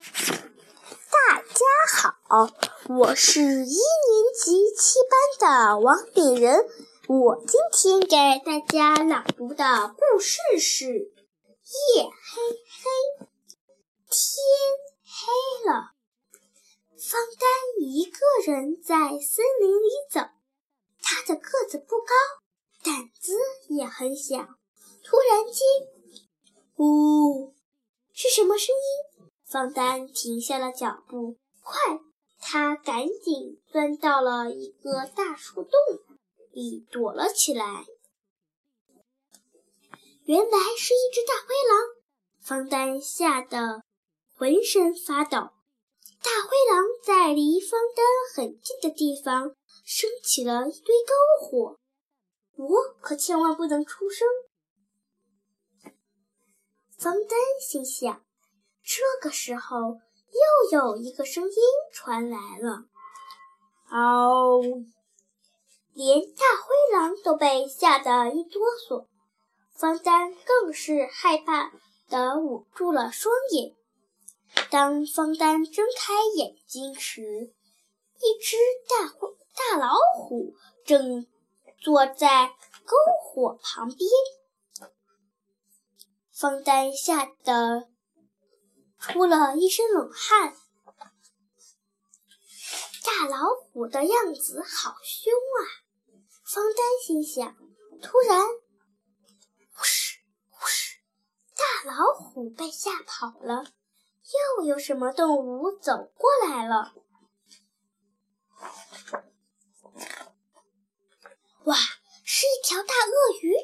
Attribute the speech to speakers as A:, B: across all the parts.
A: 大家好，我是一年级七班的王炳仁。我今天给大家朗读的故事是：夜黑黑，天黑了。方丹一个人在森林里走，他的个子不高，胆子也很小。突然间，呜，是什么声音？方丹停下了脚步，快，他赶紧钻到了一个大树洞里躲了起来。原来是一只大灰狼，方丹吓得浑身发抖。大灰狼在离方丹很近的地方升起了一堆篝火，我可千万不能出声。方丹心想。这个时候，又有一个声音传来了：“嗷！”连大灰狼都被吓得一哆嗦，方丹更是害怕的捂住了双眼。当方丹睁开眼睛时，一只大灰大老虎正坐在篝火旁边。方丹吓得。出了一身冷汗，大老虎的样子好凶啊！方丹心想。突然，呼哧呼哧，大老虎被吓跑了。又有什么动物走过来了？哇，是一条大鳄鱼！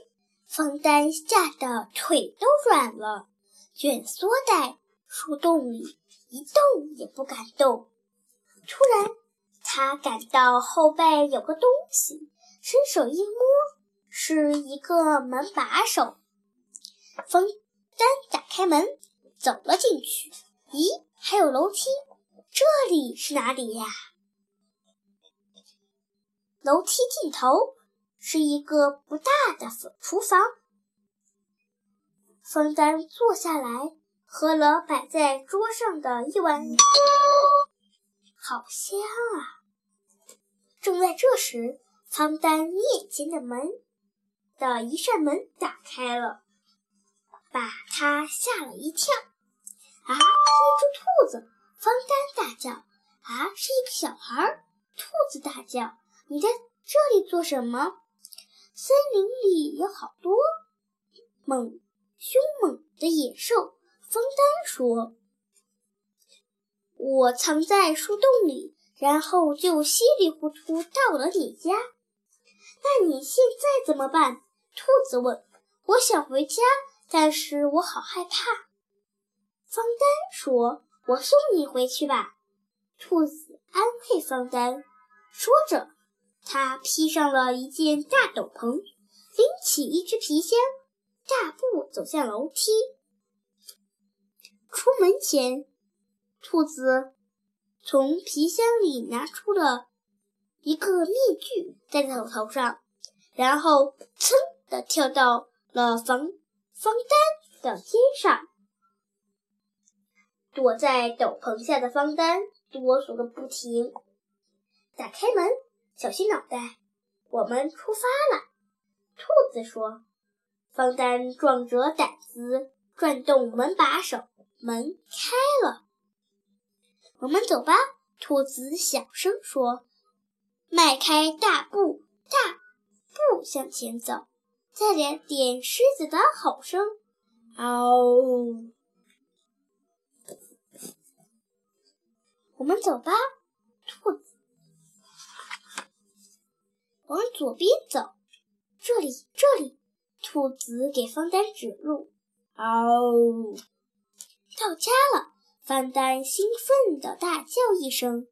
A: 方丹吓得腿都软了，卷缩在。树洞里一动也不敢动。突然，他感到后背有个东西，伸手一摸，是一个门把手。方丹打开门，走了进去。咦，还有楼梯，这里是哪里呀？楼梯尽头是一个不大的厨房。方丹坐下来。喝了摆在桌上的一碗，好香啊！正在这时，方丹面前的门的一扇门打开了，把他吓了一跳。啊，是一只兔子！方丹大叫。啊，是一个小孩！兔子大叫。你在这里做什么？森林里有好多猛、凶猛的野兽。方丹说：“我藏在树洞里，然后就稀里糊涂到了你家。那你现在怎么办？”兔子问。“我想回家，但是我好害怕。”方丹说：“我送你回去吧。”兔子安慰方丹。说着，他披上了一件大斗篷，拎起一只皮箱，大步走向楼梯。出门前，兔子从皮箱里拿出了一个面具，戴在头上，然后噌的跳到了房方丹的肩上。躲在斗篷下的方丹哆嗦个不停。打开门，小心脑袋，我们出发了。兔子说。方丹壮着胆子转动门把手。门开了，我们走吧。兔子小声说：“迈开大步，大步向前走，再来点狮子的吼声。”嗷！我们走吧，兔子。往左边走，这里，这里。兔子给方丹指路。嗷！到家了，方丹兴奋地大叫一声，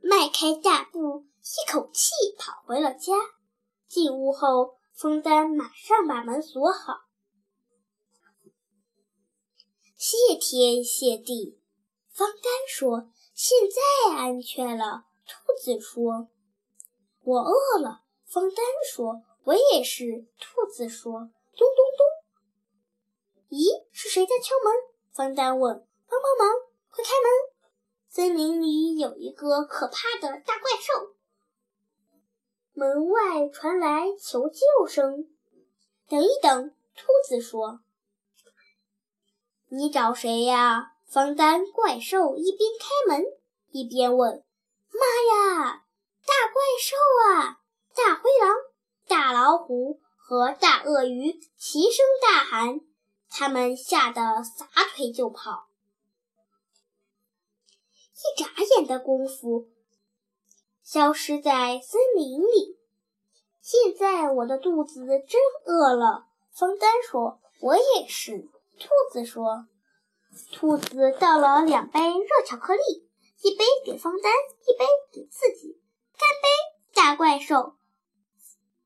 A: 迈开大步，一口气跑回了家。进屋后，方丹马上把门锁好。谢天谢地，方丹说：“现在安全了。”兔子说：“我饿了。”方丹说：“我也是。”兔子说：“！”咦，是谁在敲门？方丹问：“帮帮忙，快开门！森林里有一个可怕的大怪兽。”门外传来求救声。等一等，兔子说：“你找谁呀？”方丹怪兽一边开门一边问：“妈呀，大怪兽啊！大灰狼、大老虎和大鳄鱼齐声大喊，他们吓得撒腿就跑。一眨眼的功夫，消失在森林里。现在我的肚子真饿了。”方丹说，“我也是。”兔子说。兔子倒了两杯热巧克力，一杯给方丹，一杯给自己。干杯，大怪兽！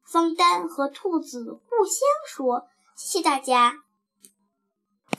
A: 方丹和兔子互相说：“谢谢大家。”